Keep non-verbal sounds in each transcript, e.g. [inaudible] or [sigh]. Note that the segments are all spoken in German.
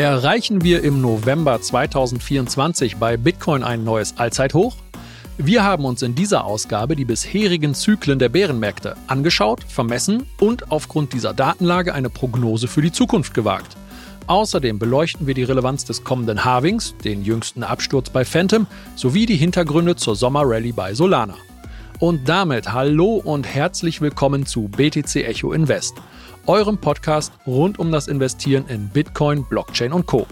Erreichen wir im November 2024 bei Bitcoin ein neues Allzeithoch? Wir haben uns in dieser Ausgabe die bisherigen Zyklen der Bärenmärkte angeschaut, vermessen und aufgrund dieser Datenlage eine Prognose für die Zukunft gewagt. Außerdem beleuchten wir die Relevanz des kommenden Halvings, den jüngsten Absturz bei Phantom, sowie die Hintergründe zur Sommerrallye bei Solana. Und damit hallo und herzlich willkommen zu BTC Echo Invest, eurem Podcast rund um das Investieren in Bitcoin, Blockchain und Co.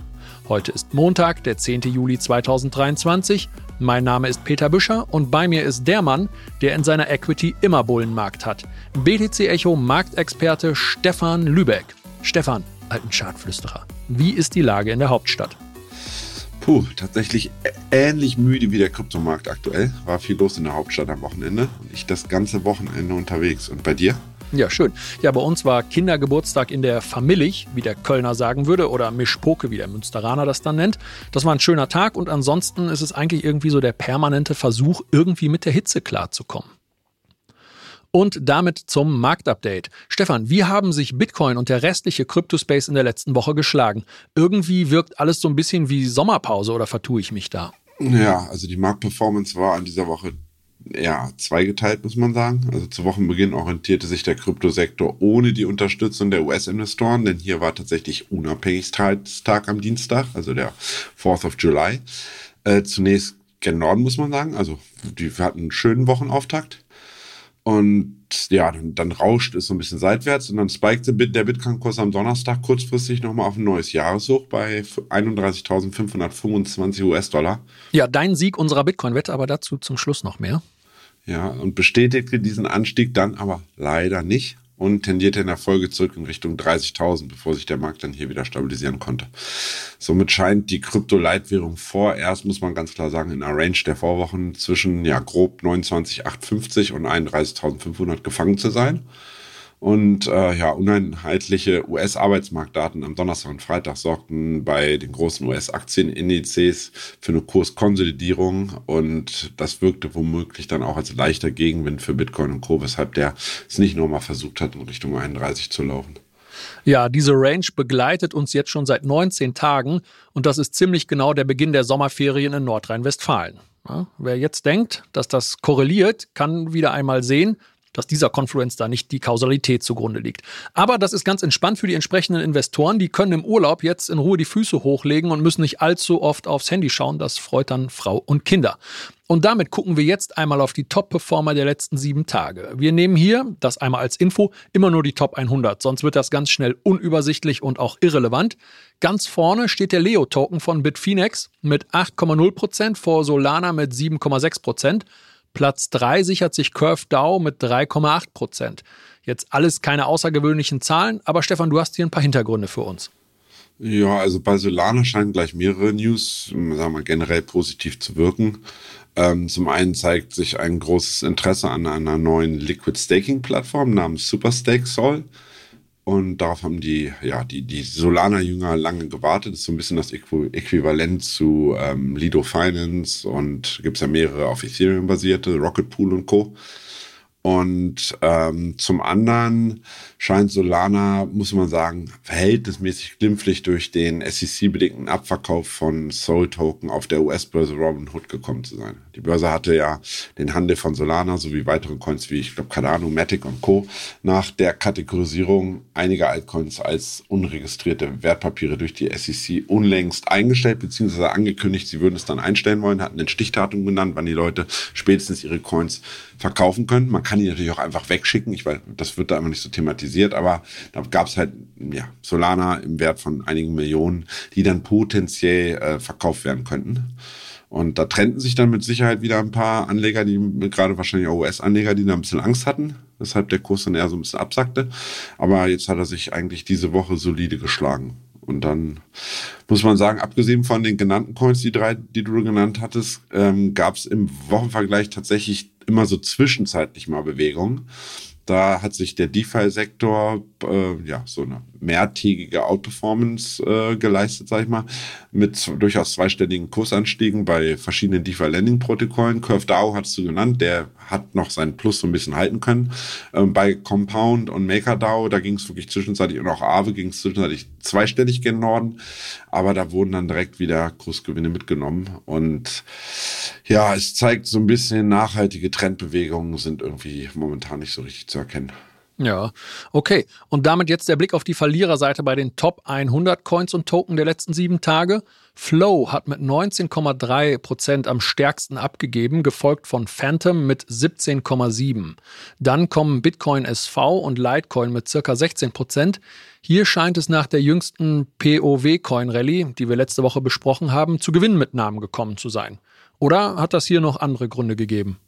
Heute ist Montag, der 10. Juli 2023. Mein Name ist Peter Büscher und bei mir ist der Mann, der in seiner Equity immer Bullenmarkt hat. BTC Echo Marktexperte Stefan Lübeck. Stefan, alten Chartflüsterer, wie ist die Lage in der Hauptstadt? Puh, tatsächlich ähnlich müde wie der Kryptomarkt aktuell. War viel los in der Hauptstadt am Wochenende und ich das ganze Wochenende unterwegs. Und bei dir? Ja, schön. Ja, bei uns war Kindergeburtstag in der Familich, wie der Kölner sagen würde, oder Mischpoke, wie der Münsteraner das dann nennt. Das war ein schöner Tag und ansonsten ist es eigentlich irgendwie so der permanente Versuch, irgendwie mit der Hitze klarzukommen. Und damit zum Marktupdate. Stefan, wie haben sich Bitcoin und der restliche Cryptospace in der letzten Woche geschlagen? Irgendwie wirkt alles so ein bisschen wie Sommerpause oder vertue ich mich da? Ja, also die Marktperformance war an dieser Woche ja, zweigeteilt, muss man sagen. Also zu Wochenbeginn orientierte sich der Kryptosektor ohne die Unterstützung der US-Investoren, denn hier war tatsächlich Unabhängigkeitstag am Dienstag, also der 4th of July. Äh, zunächst gen Norden, muss man sagen. Also die hatten einen schönen Wochenauftakt. Und ja, dann, dann, rauscht es so ein bisschen seitwärts und dann spikte der Bitcoin-Kurs am Donnerstag kurzfristig nochmal auf ein neues Jahreshoch bei 31.525 US-Dollar. Ja, dein Sieg unserer Bitcoin-Wette, aber dazu zum Schluss noch mehr. Ja, und bestätigte diesen Anstieg dann aber leider nicht und tendierte in der Folge zurück in Richtung 30.000, bevor sich der Markt dann hier wieder stabilisieren konnte. Somit scheint die Krypto-Leitwährung vorerst, muss man ganz klar sagen, in einer Range der Vorwochen zwischen ja grob 29.850 und 31.500 gefangen zu sein. Und äh, ja, uneinheitliche US-Arbeitsmarktdaten am Donnerstag und Freitag sorgten bei den großen US-Aktienindizes für eine Kurskonsolidierung und das wirkte womöglich dann auch als leichter Gegenwind für Bitcoin und Co., weshalb der es nicht nochmal versucht hat, in Richtung 31 zu laufen. Ja, diese Range begleitet uns jetzt schon seit 19 Tagen und das ist ziemlich genau der Beginn der Sommerferien in Nordrhein-Westfalen. Ja, wer jetzt denkt, dass das korreliert, kann wieder einmal sehen, dass dieser Confluence da nicht die Kausalität zugrunde liegt. Aber das ist ganz entspannt für die entsprechenden Investoren. Die können im Urlaub jetzt in Ruhe die Füße hochlegen und müssen nicht allzu oft aufs Handy schauen. Das freut dann Frau und Kinder. Und damit gucken wir jetzt einmal auf die Top-Performer der letzten sieben Tage. Wir nehmen hier, das einmal als Info, immer nur die Top 100, sonst wird das ganz schnell unübersichtlich und auch irrelevant. Ganz vorne steht der Leo-Token von Bitfinex mit 8,0% vor Solana mit 7,6%. Platz 3 sichert sich Curve DAO mit 3,8 Prozent. Jetzt alles keine außergewöhnlichen Zahlen, aber Stefan, du hast hier ein paar Hintergründe für uns. Ja, also bei Solana scheinen gleich mehrere News, sagen wir generell positiv zu wirken. Ähm, zum einen zeigt sich ein großes Interesse an einer neuen Liquid Staking Plattform namens Superstake Sol. Und darauf haben die, ja, die, die Solana-Jünger lange gewartet. Das ist so ein bisschen das Äquivalent zu ähm, Lido Finance und gibt es ja mehrere auf Ethereum basierte, Rocket Pool und Co. Und ähm, zum anderen scheint Solana, muss man sagen, verhältnismäßig glimpflich durch den SEC-bedingten Abverkauf von Soul-Token auf der US-Börse Robinhood gekommen zu sein. Die Börse hatte ja den Handel von Solana sowie weitere Coins wie, ich glaube, Cardano, Matic und Co. nach der Kategorisierung einiger Altcoins als unregistrierte Wertpapiere durch die SEC unlängst eingestellt bzw. angekündigt, sie würden es dann einstellen wollen, hatten den Stichdatum genannt, wann die Leute spätestens ihre Coins verkaufen können. Man kann die natürlich auch einfach wegschicken. Ich weiß, das wird da immer nicht so thematisiert, aber da gab es halt ja, Solana im Wert von einigen Millionen, die dann potenziell äh, verkauft werden könnten. Und da trennten sich dann mit Sicherheit wieder ein paar Anleger, die gerade wahrscheinlich auch US-Anleger, die da ein bisschen Angst hatten, weshalb der Kurs dann eher so ein bisschen absackte. Aber jetzt hat er sich eigentlich diese Woche solide geschlagen. Und dann muss man sagen, abgesehen von den genannten Coins, die drei, die du genannt hattest, ähm, gab es im Wochenvergleich tatsächlich immer so zwischenzeitlich mal Bewegungen. Da hat sich der DeFi-Sektor äh, ja so eine mehrtägige Outperformance äh, geleistet, sag ich mal, mit durchaus zweistelligen Kursanstiegen bei verschiedenen DeFi-Lending-Protokollen. CurveDAO hast du genannt, der hat noch seinen Plus so ein bisschen halten können. Ähm, bei Compound und MakerDAO, da ging es wirklich zwischenzeitlich und auch Aave ging es zwischenzeitlich zweistellig gen Norden, aber da wurden dann direkt wieder Kursgewinne mitgenommen und ja, es zeigt so ein bisschen nachhaltige Trendbewegungen sind irgendwie momentan nicht so richtig zu erkennen. Ja, okay. Und damit jetzt der Blick auf die Verliererseite bei den Top 100 Coins und Token der letzten sieben Tage. Flow hat mit 19,3 Prozent am stärksten abgegeben, gefolgt von Phantom mit 17,7. Dann kommen Bitcoin SV und Litecoin mit circa 16 Prozent. Hier scheint es nach der jüngsten POW-Coin-Rallye, die wir letzte Woche besprochen haben, zu Gewinnmitnahmen gekommen zu sein. Oder hat das hier noch andere Gründe gegeben?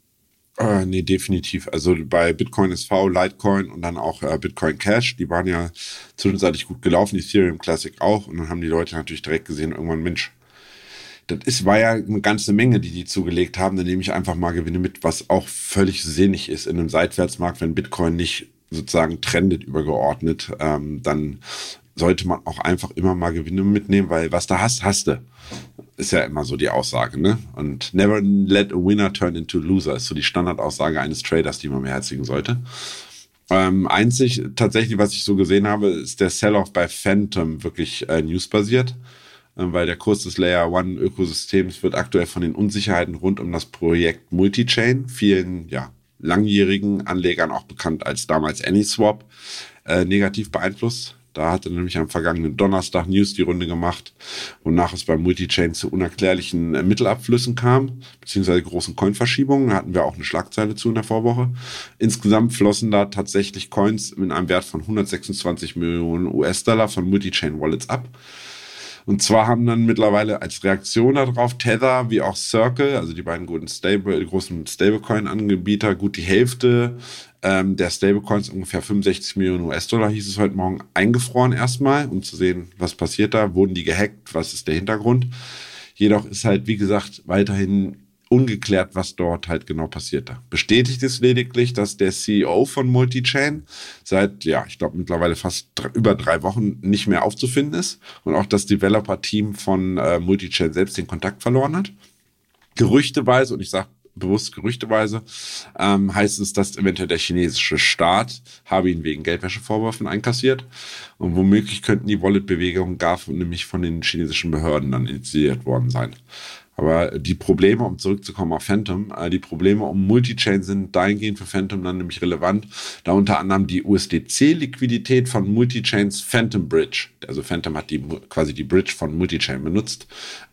Äh, nee, definitiv. Also bei Bitcoin SV, Litecoin und dann auch äh, Bitcoin Cash, die waren ja zwischenzeitlich gut gelaufen, Ethereum Classic auch. Und dann haben die Leute natürlich direkt gesehen, irgendwann, Mensch, das ist, war ja eine ganze Menge, die die zugelegt haben. Dann nehme ich einfach mal Gewinne mit, was auch völlig sinnig ist in einem Seitwärtsmarkt, wenn Bitcoin nicht sozusagen trendet übergeordnet, ähm, dann sollte man auch einfach immer mal Gewinne mitnehmen, weil was da hast, hast du. Ist ja immer so die Aussage, ne? Und never let a winner turn into a loser ist so die Standardaussage eines Traders, die man beherzigen sollte. Ähm, einzig tatsächlich, was ich so gesehen habe, ist der Sell-off bei Phantom wirklich äh, newsbasiert, äh, weil der Kurs des Layer One Ökosystems wird aktuell von den Unsicherheiten rund um das Projekt Multichain, vielen ja, langjährigen Anlegern auch bekannt als damals AnySwap, äh, negativ beeinflusst. Da hatte nämlich am vergangenen Donnerstag News die Runde gemacht, wonach es beim Multichain zu unerklärlichen äh, Mittelabflüssen kam, beziehungsweise großen Coinverschiebungen. Da hatten wir auch eine Schlagzeile zu in der Vorwoche. Insgesamt flossen da tatsächlich Coins mit einem Wert von 126 Millionen US-Dollar von Multichain-Wallets ab. Und zwar haben dann mittlerweile als Reaktion darauf Tether wie auch Circle, also die beiden großen Stablecoin-Anbieter, gut die Hälfte ähm, der Stablecoins, ungefähr 65 Millionen US-Dollar, hieß es heute Morgen, eingefroren erstmal, um zu sehen, was passiert da. Wurden die gehackt? Was ist der Hintergrund? Jedoch ist halt, wie gesagt, weiterhin ungeklärt, was dort halt genau passierte. Bestätigt ist lediglich, dass der CEO von Multichain seit, ja, ich glaube mittlerweile fast über drei Wochen nicht mehr aufzufinden ist und auch das Developer-Team von äh, Multichain selbst den Kontakt verloren hat. Gerüchteweise, und ich sage bewusst gerüchteweise, ähm, heißt es, dass eventuell der chinesische Staat habe ihn wegen Geldwäschevorwürfen einkassiert und womöglich könnten die Wallet-Bewegungen gar von, nämlich von den chinesischen Behörden dann initiiert worden sein. Aber die Probleme, um zurückzukommen auf Phantom, äh, die Probleme um Multichain sind dahingehend für Phantom dann nämlich relevant, da unter anderem die USDC-Liquidität von Multichains Phantom Bridge, also Phantom hat die quasi die Bridge von Multichain benutzt,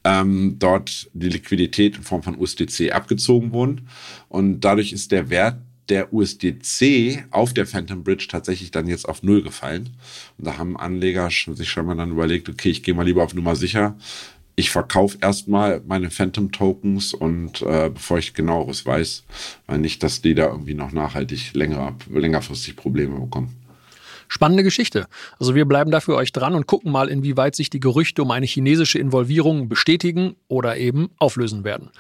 ähm, dort die Liquidität in Form von USDC abgezogen wurden. Und dadurch ist der Wert der USDC auf der Phantom Bridge tatsächlich dann jetzt auf Null gefallen. Und da haben Anleger sich schon mal dann überlegt, okay, ich gehe mal lieber auf Nummer sicher, ich verkaufe erstmal meine Phantom Tokens und äh, bevor ich genaueres weiß, weil nicht, dass die da irgendwie noch nachhaltig länger, längerfristig Probleme bekommen. Spannende Geschichte. Also wir bleiben dafür euch dran und gucken mal, inwieweit sich die Gerüchte um eine chinesische Involvierung bestätigen oder eben auflösen werden.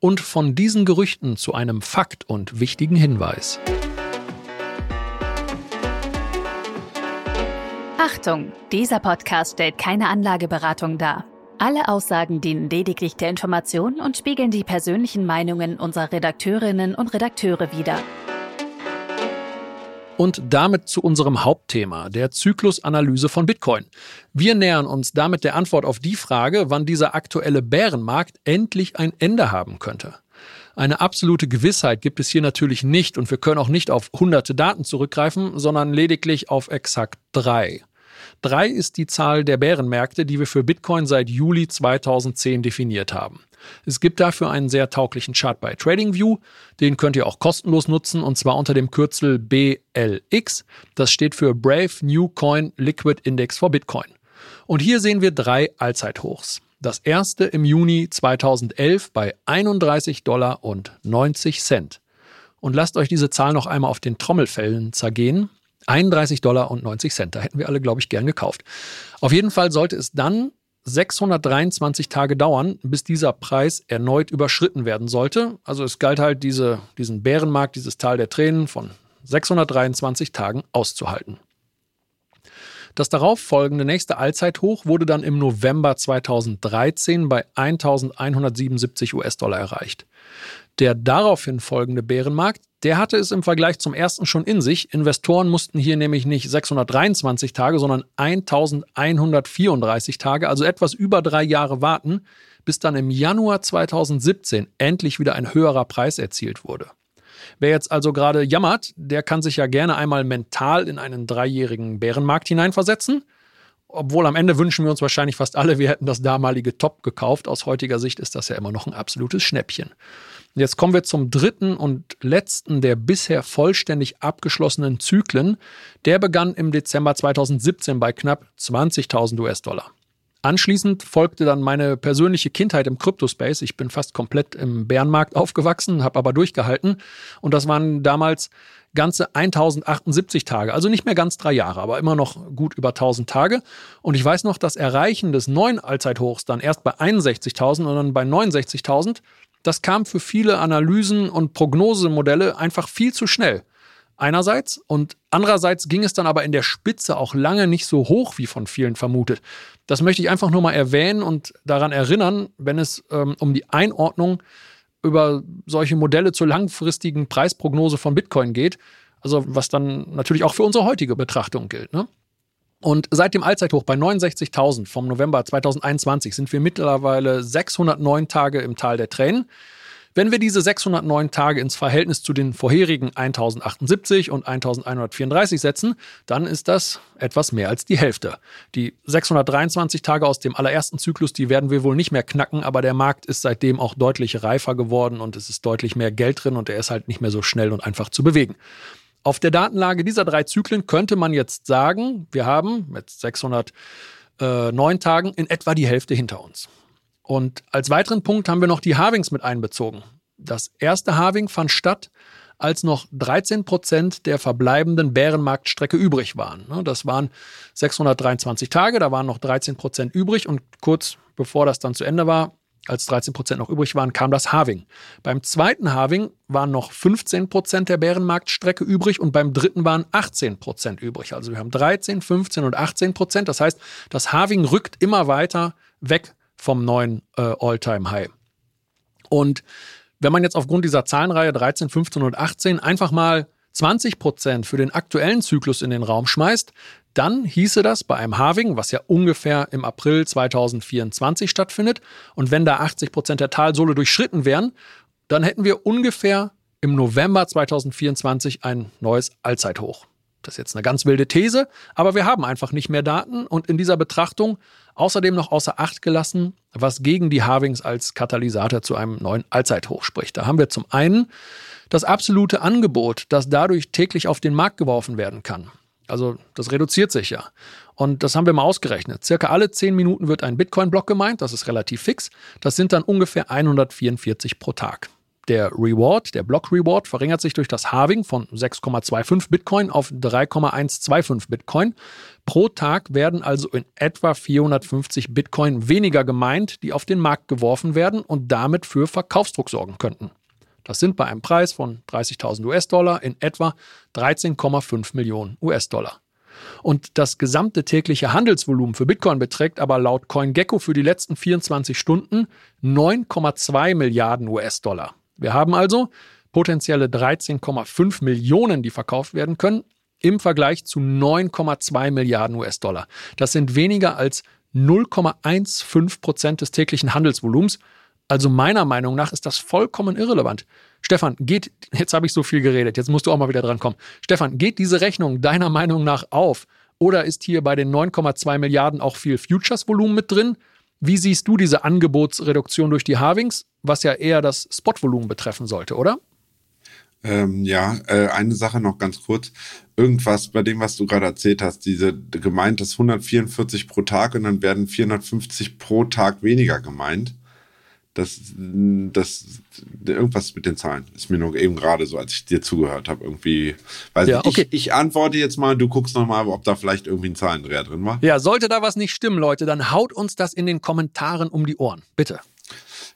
Und von diesen Gerüchten zu einem Fakt und wichtigen Hinweis. Achtung, dieser Podcast stellt keine Anlageberatung dar. Alle Aussagen dienen lediglich der Information und spiegeln die persönlichen Meinungen unserer Redakteurinnen und Redakteure wider. Und damit zu unserem Hauptthema, der Zyklusanalyse von Bitcoin. Wir nähern uns damit der Antwort auf die Frage, wann dieser aktuelle Bärenmarkt endlich ein Ende haben könnte. Eine absolute Gewissheit gibt es hier natürlich nicht und wir können auch nicht auf hunderte Daten zurückgreifen, sondern lediglich auf exakt drei. Drei ist die Zahl der Bärenmärkte, die wir für Bitcoin seit Juli 2010 definiert haben. Es gibt dafür einen sehr tauglichen Chart bei TradingView. Den könnt ihr auch kostenlos nutzen und zwar unter dem Kürzel BLX. Das steht für Brave New Coin Liquid Index for Bitcoin. Und hier sehen wir drei Allzeithochs. Das erste im Juni 2011 bei 31 Dollar und 90 Cent. Und lasst euch diese Zahl noch einmal auf den Trommelfällen zergehen. 31 Dollar und 90 Cent. Da hätten wir alle, glaube ich, gern gekauft. Auf jeden Fall sollte es dann 623 Tage dauern, bis dieser Preis erneut überschritten werden sollte. Also es galt halt, diese, diesen Bärenmarkt, dieses Tal der Tränen von 623 Tagen auszuhalten. Das darauf folgende nächste Allzeithoch wurde dann im November 2013 bei 1177 US-Dollar erreicht. Der daraufhin folgende Bärenmarkt, der hatte es im Vergleich zum ersten schon in sich. Investoren mussten hier nämlich nicht 623 Tage, sondern 1134 Tage, also etwas über drei Jahre warten, bis dann im Januar 2017 endlich wieder ein höherer Preis erzielt wurde. Wer jetzt also gerade jammert, der kann sich ja gerne einmal mental in einen dreijährigen Bärenmarkt hineinversetzen. Obwohl am Ende wünschen wir uns wahrscheinlich fast alle, wir hätten das damalige Top gekauft. Aus heutiger Sicht ist das ja immer noch ein absolutes Schnäppchen. Jetzt kommen wir zum dritten und letzten der bisher vollständig abgeschlossenen Zyklen. Der begann im Dezember 2017 bei knapp 20.000 US-Dollar. Anschließend folgte dann meine persönliche Kindheit im Kryptospace. Ich bin fast komplett im Bärenmarkt aufgewachsen, habe aber durchgehalten. Und das waren damals ganze 1078 Tage, also nicht mehr ganz drei Jahre, aber immer noch gut über 1000 Tage. Und ich weiß noch, das Erreichen des neuen Allzeithochs dann erst bei 61.000 und dann bei 69.000, das kam für viele Analysen und Prognosemodelle einfach viel zu schnell. Einerseits und andererseits ging es dann aber in der Spitze auch lange nicht so hoch, wie von vielen vermutet. Das möchte ich einfach nur mal erwähnen und daran erinnern, wenn es ähm, um die Einordnung über solche Modelle zur langfristigen Preisprognose von Bitcoin geht. Also was dann natürlich auch für unsere heutige Betrachtung gilt. Ne? Und seit dem Allzeithoch bei 69.000 vom November 2021 sind wir mittlerweile 609 Tage im Tal der Tränen. Wenn wir diese 609 Tage ins Verhältnis zu den vorherigen 1078 und 1134 setzen, dann ist das etwas mehr als die Hälfte. Die 623 Tage aus dem allerersten Zyklus, die werden wir wohl nicht mehr knacken, aber der Markt ist seitdem auch deutlich reifer geworden und es ist deutlich mehr Geld drin und er ist halt nicht mehr so schnell und einfach zu bewegen. Auf der Datenlage dieser drei Zyklen könnte man jetzt sagen, wir haben mit 609 Tagen in etwa die Hälfte hinter uns. Und als weiteren Punkt haben wir noch die Harvings mit einbezogen. Das erste Harving fand statt, als noch 13 Prozent der verbleibenden Bärenmarktstrecke übrig waren. Ne, das waren 623 Tage, da waren noch 13 Prozent übrig und kurz bevor das dann zu Ende war, als 13 Prozent noch übrig waren, kam das Harving. Beim zweiten Harving waren noch 15 Prozent der Bärenmarktstrecke übrig und beim dritten waren 18 Prozent übrig. Also wir haben 13, 15 und 18 Prozent. Das heißt, das Harving rückt immer weiter weg vom neuen äh, All-Time-High. Und wenn man jetzt aufgrund dieser Zahlenreihe 13, 15 und 18 einfach mal 20 Prozent für den aktuellen Zyklus in den Raum schmeißt, dann hieße das bei einem Halving, was ja ungefähr im April 2024 stattfindet, und wenn da 80 Prozent der Talsohle durchschritten wären, dann hätten wir ungefähr im November 2024 ein neues Allzeithoch. Das ist jetzt eine ganz wilde These, aber wir haben einfach nicht mehr Daten und in dieser Betrachtung außerdem noch außer Acht gelassen, was gegen die Harvings als Katalysator zu einem neuen Allzeithoch spricht. Da haben wir zum einen das absolute Angebot, das dadurch täglich auf den Markt geworfen werden kann. Also das reduziert sich ja. Und das haben wir mal ausgerechnet. Circa alle 10 Minuten wird ein Bitcoin-Block gemeint, das ist relativ fix. Das sind dann ungefähr 144 pro Tag. Der Reward, der Block Reward, verringert sich durch das Halving von 6,25 Bitcoin auf 3,125 Bitcoin. Pro Tag werden also in etwa 450 Bitcoin weniger gemeint, die auf den Markt geworfen werden und damit für Verkaufsdruck sorgen könnten. Das sind bei einem Preis von 30.000 US-Dollar in etwa 13,5 Millionen US-Dollar. Und das gesamte tägliche Handelsvolumen für Bitcoin beträgt aber laut CoinGecko für die letzten 24 Stunden 9,2 Milliarden US-Dollar. Wir haben also potenzielle 13,5 Millionen, die verkauft werden können, im Vergleich zu 9,2 Milliarden US-Dollar. Das sind weniger als 0,15 Prozent des täglichen Handelsvolumens. Also meiner Meinung nach ist das vollkommen irrelevant. Stefan, geht, jetzt habe ich so viel geredet, jetzt musst du auch mal wieder dran kommen. Stefan, geht diese Rechnung deiner Meinung nach auf? Oder ist hier bei den 9,2 Milliarden auch viel Futures-Volumen mit drin? Wie siehst du diese Angebotsreduktion durch die Halvings, was ja eher das Spotvolumen betreffen sollte, oder? Ähm, ja, äh, eine Sache noch ganz kurz. Irgendwas bei dem, was du gerade erzählt hast, diese gemeint ist 144 pro Tag und dann werden 450 pro Tag weniger gemeint das, das, irgendwas mit den Zahlen ist mir nur eben gerade so, als ich dir zugehört habe, irgendwie. Weiß ja, okay. ich, ich antworte jetzt mal, du guckst nochmal, ob da vielleicht irgendwie ein Zahlendreher drin war. Ja, sollte da was nicht stimmen, Leute, dann haut uns das in den Kommentaren um die Ohren. Bitte.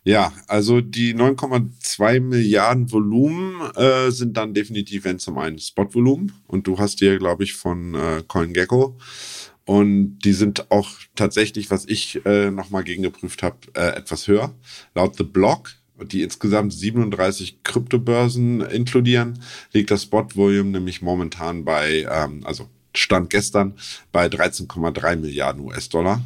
Ja, also die 9,2 Milliarden Volumen äh, sind dann definitiv, wenn zum einen Spot-Volumen und du hast dir, glaube ich, von äh, CoinGecko Und die sind auch tatsächlich, was ich äh, nochmal gegengeprüft habe, äh, etwas höher. Laut The Block, die insgesamt 37 Kryptobörsen inkludieren, liegt das Spot-Volume nämlich momentan bei, ähm, also Stand gestern, bei 13,3 Milliarden US-Dollar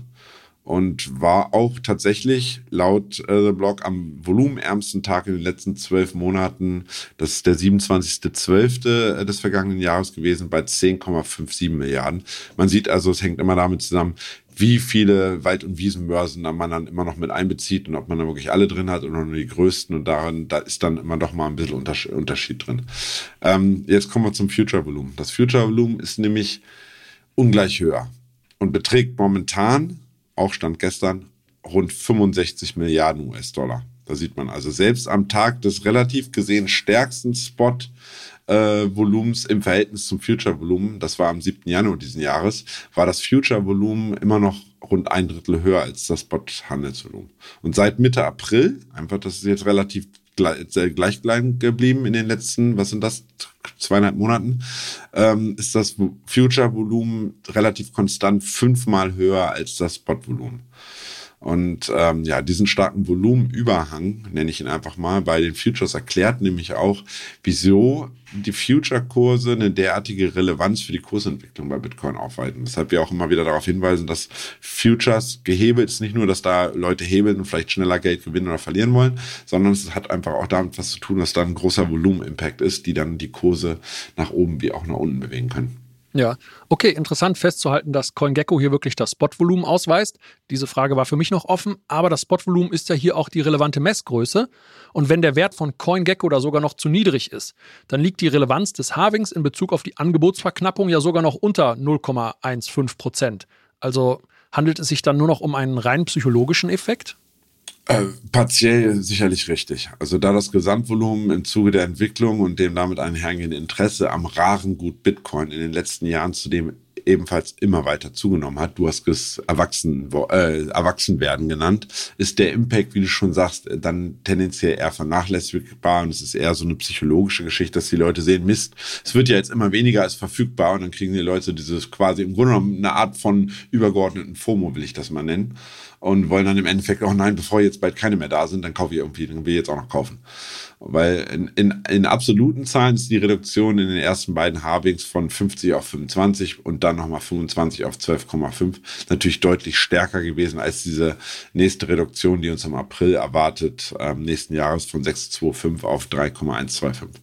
und war auch tatsächlich laut äh, The Blog am volumenärmsten Tag in den letzten zwölf Monaten. Das ist der 27.12. des vergangenen Jahres gewesen bei 10,57 Milliarden. Man sieht also, es hängt immer damit zusammen, wie viele Wald- und Wiesenbörsen man dann immer noch mit einbezieht und ob man da wirklich alle drin hat oder nur die größten und daran, da ist dann immer doch mal ein bisschen Unterschied drin. Ähm, jetzt kommen wir zum Future-Volumen. Das Future-Volumen ist nämlich ungleich höher und beträgt momentan auch Stand gestern, rund 65 Milliarden US-Dollar. Da sieht man also selbst am Tag des relativ gesehen stärksten Spot äh, Volumens im Verhältnis zum Future-Volumen, das war am 7. Januar diesen Jahres, war das Future-Volumen immer noch rund ein Drittel höher als das Spot-Handelsvolumen. Und seit Mitte April, einfach, das ist jetzt relativ gleich geblieben in den letzten, was sind das, zweieinhalb Monaten, ähm, ist das Future-Volumen relativ konstant fünfmal höher als das Spot-Volumen. Und ähm, ja, diesen starken Volumenüberhang, nenne ich ihn einfach mal, bei den Futures erklärt nämlich auch, wieso die Future-Kurse eine derartige Relevanz für die Kursentwicklung bei Bitcoin aufweisen. Weshalb wir auch immer wieder darauf hinweisen, dass Futures gehebelt ist nicht nur, dass da Leute hebeln und vielleicht schneller Geld gewinnen oder verlieren wollen, sondern es hat einfach auch damit was zu tun, dass da ein großer Volumen-Impact ist, die dann die Kurse nach oben wie auch nach unten bewegen können. Ja, okay, interessant festzuhalten, dass CoinGecko hier wirklich das Spotvolumen ausweist. Diese Frage war für mich noch offen, aber das Spotvolumen ist ja hier auch die relevante Messgröße. Und wenn der Wert von CoinGecko da sogar noch zu niedrig ist, dann liegt die Relevanz des Halvings in Bezug auf die Angebotsverknappung ja sogar noch unter 0,15 Prozent. Also handelt es sich dann nur noch um einen rein psychologischen Effekt? Äh, partiell sicherlich richtig. Also da das Gesamtvolumen im Zuge der Entwicklung und dem damit einhergehenden Interesse am raren Gut Bitcoin in den letzten Jahren zudem ebenfalls immer weiter zugenommen hat, du hast es Erwachsen, äh, Erwachsenwerden genannt, ist der Impact, wie du schon sagst, dann tendenziell eher vernachlässigbar und es ist eher so eine psychologische Geschichte, dass die Leute sehen, Mist, es wird ja jetzt immer weniger als verfügbar und dann kriegen die Leute dieses quasi im Grunde genommen eine Art von übergeordneten FOMO, will ich das mal nennen und wollen dann im Endeffekt, oh nein, bevor jetzt bald keine mehr da sind, dann kaufe ich irgendwie, dann will ich jetzt auch noch kaufen. Weil in, in, in absoluten Zahlen ist die Reduktion in den ersten beiden Halvings von 50 auf 25 und dann nochmal 25 auf 12,5 natürlich deutlich stärker gewesen als diese nächste Reduktion, die uns im April erwartet, ähm, nächsten Jahres von 6,25 auf 3,125.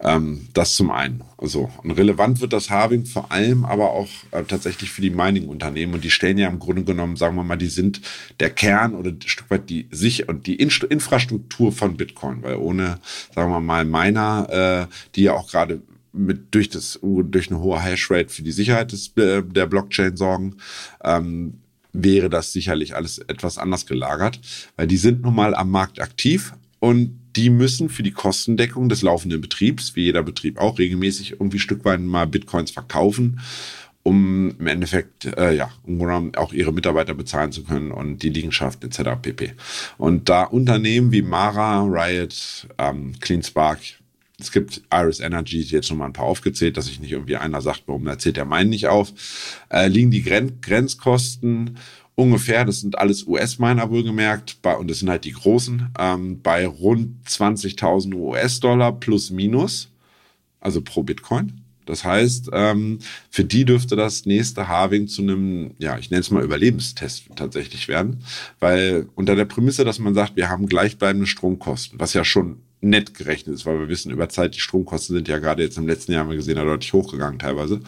Ähm, das zum einen. Also, und relevant wird das Halving vor allem aber auch äh, tatsächlich für die Mining-Unternehmen. Und die stellen ja im Grunde genommen, sagen wir mal, die sind der Kern oder ein Stück weit die sich und die In Infrastruktur von Bitcoin. Weil ohne, sagen wir mal, Miner, äh, die ja auch gerade mit durch das durch eine hohe Hashrate für die Sicherheit des, äh, der Blockchain sorgen, ähm, wäre das sicherlich alles etwas anders gelagert, weil die sind nun mal am Markt aktiv und die müssen für die Kostendeckung des laufenden Betriebs, wie jeder Betrieb auch, regelmäßig irgendwie Stückweise mal Bitcoins verkaufen, um im Endeffekt äh, ja auch ihre Mitarbeiter bezahlen zu können und die Liegenschaft etc. pp. Und da Unternehmen wie Mara, Riot, ähm, CleanSpark, es gibt Iris Energy, jetzt schon mal ein paar aufgezählt, dass sich nicht irgendwie einer sagt, warum erzählt der meinen nicht auf, äh, liegen die Gren Grenzkosten ungefähr, das sind alles US-Miner wohlgemerkt, bei, und das sind halt die großen, ähm, bei rund 20.000 US-Dollar plus minus, also pro Bitcoin. Das heißt, ähm, für die dürfte das nächste Halving zu einem, ja, ich nenne es mal Überlebenstest tatsächlich werden, weil unter der Prämisse, dass man sagt, wir haben gleichbleibende Stromkosten, was ja schon nett gerechnet ist, weil wir wissen über Zeit, die Stromkosten sind ja gerade jetzt im letzten Jahr, haben wir gesehen, deutlich hochgegangen teilweise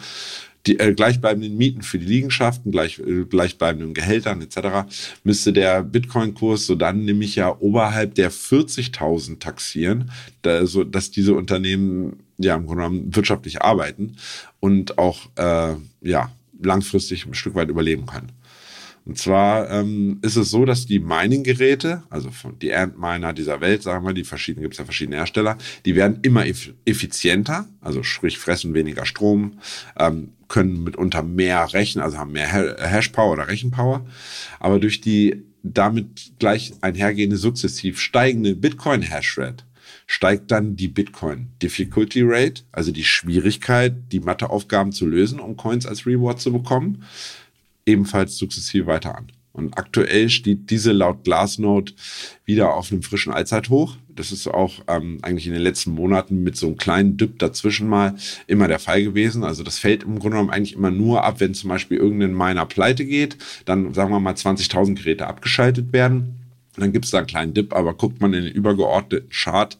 die äh, gleichbleibenden Mieten für die Liegenschaften, gleich, äh, gleichbleibenden Gehältern etc., müsste der Bitcoin-Kurs so dann nämlich ja oberhalb der 40.000 taxieren, da, so dass diese Unternehmen ja im Grunde genommen wirtschaftlich arbeiten und auch äh, ja langfristig ein Stück weit überleben können. Und zwar ähm, ist es so, dass die Mining-Geräte, also die Antminer dieser Welt, sagen wir, die verschiedenen, gibt es ja verschiedene Hersteller, die werden immer effizienter, also sprich fressen weniger Strom, ähm, können mitunter mehr rechnen, also haben mehr Hashpower oder Rechenpower. Aber durch die damit gleich einhergehende sukzessiv steigende Bitcoin-Hashrate steigt dann die Bitcoin Difficulty Rate, also die Schwierigkeit, die Matheaufgaben zu lösen, um Coins als Reward zu bekommen, ebenfalls sukzessive weiter an. Und aktuell steht diese laut Glassnode wieder auf einem frischen Allzeithoch. Das ist auch ähm, eigentlich in den letzten Monaten mit so einem kleinen Dip dazwischen mal immer der Fall gewesen. Also das fällt im Grunde genommen eigentlich immer nur ab, wenn zum Beispiel irgendein Miner pleite geht, dann sagen wir mal 20.000 Geräte abgeschaltet werden dann gibt es da einen kleinen Dip, aber guckt man in den übergeordneten Chart,